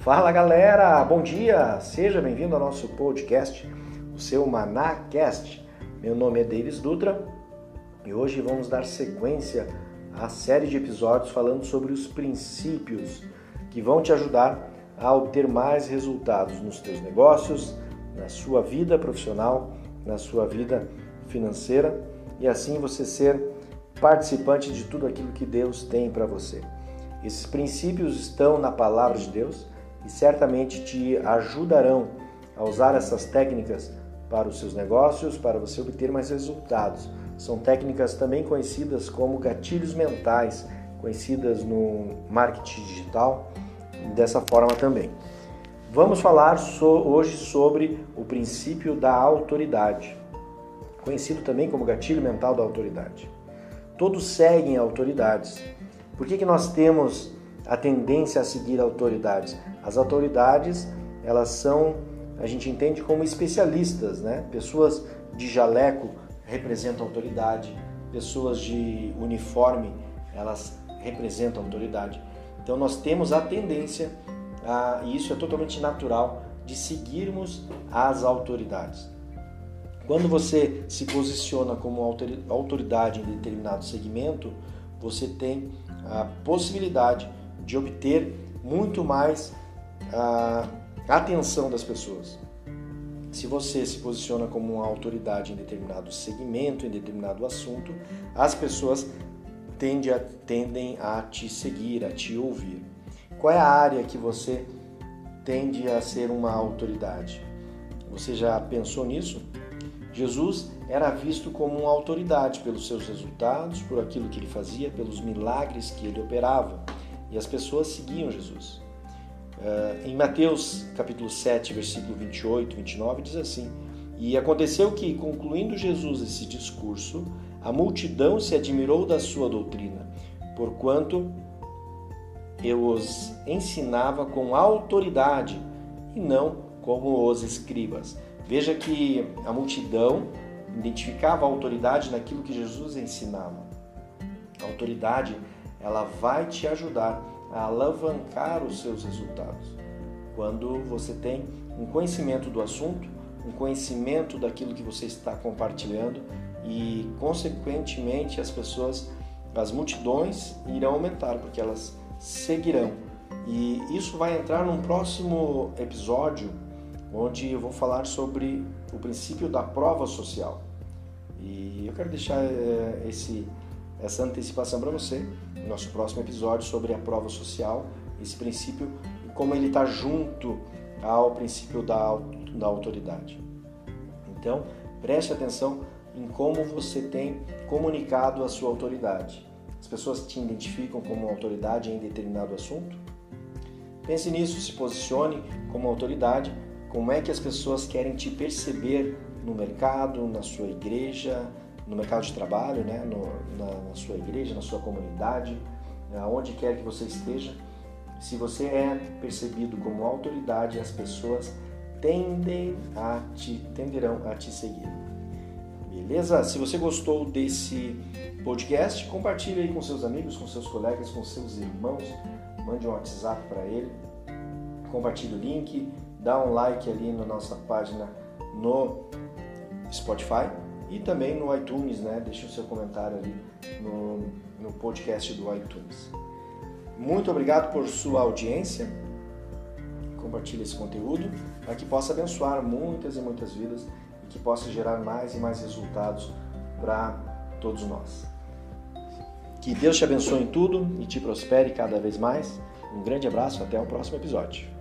Fala galera, bom dia! Seja bem-vindo ao nosso podcast, o seu ManaCast. Meu nome é Davis Dutra e hoje vamos dar sequência à série de episódios falando sobre os princípios que vão te ajudar a obter mais resultados nos teus negócios, na sua vida profissional, na sua vida financeira e assim você ser participante de tudo aquilo que Deus tem para você. Esses princípios estão na palavra de Deus e certamente te ajudarão a usar essas técnicas para os seus negócios, para você obter mais resultados. São técnicas também conhecidas como gatilhos mentais, conhecidas no marketing digital, dessa forma também. Vamos falar so, hoje sobre o princípio da autoridade, conhecido também como gatilho mental da autoridade. Todos seguem autoridades. Por que, que nós temos a tendência a seguir autoridades? As autoridades, elas são, a gente entende como especialistas, né? Pessoas de jaleco representam autoridade, pessoas de uniforme, elas representam autoridade. Então nós temos a tendência, a, e isso é totalmente natural, de seguirmos as autoridades. Quando você se posiciona como autoridade em determinado segmento, você tem a possibilidade de obter muito mais a atenção das pessoas. Se você se posiciona como uma autoridade em determinado segmento, em determinado assunto, as pessoas tendem a, tendem a te seguir, a te ouvir. Qual é a área que você tende a ser uma autoridade? Você já pensou nisso? Jesus era visto como uma autoridade pelos seus resultados, por aquilo que ele fazia, pelos milagres que ele operava. E as pessoas seguiam Jesus. Uh, em Mateus capítulo 7, versículo 28 29, diz assim: E aconteceu que, concluindo Jesus esse discurso, a multidão se admirou da sua doutrina, porquanto eu os ensinava com autoridade e não como os escribas. Veja que a multidão identificava a autoridade naquilo que Jesus ensinava. A autoridade, ela vai te ajudar a alavancar os seus resultados. Quando você tem um conhecimento do assunto, um conhecimento daquilo que você está compartilhando e, consequentemente, as pessoas, as multidões irão aumentar, porque elas seguirão. E isso vai entrar num próximo episódio, onde eu vou falar sobre o princípio da prova social. E eu quero deixar é, esse essa antecipação para você no nosso próximo episódio sobre a prova social, esse princípio e como ele está junto ao princípio da, da autoridade. Então, preste atenção em como você tem comunicado a sua autoridade. As pessoas te identificam como autoridade em determinado assunto? Pense nisso, se posicione como autoridade. Como é que as pessoas querem te perceber no mercado, na sua igreja, no mercado de trabalho, né? No, na, na sua igreja, na sua comunidade, aonde quer que você esteja. Se você é percebido como autoridade, as pessoas tendem a te, tenderão a te seguir. Beleza? Se você gostou desse podcast, compartilhe aí com seus amigos, com seus colegas, com seus irmãos. Mande um WhatsApp para ele. Compartilhe o link, dá um like ali na nossa página no Spotify e também no iTunes, né? Deixe o seu comentário ali no, no podcast do iTunes. Muito obrigado por sua audiência. Compartilhe esse conteúdo para que possa abençoar muitas e muitas vidas e que possa gerar mais e mais resultados para todos nós. Que Deus te abençoe em tudo e te prospere cada vez mais. Um grande abraço, até o próximo episódio.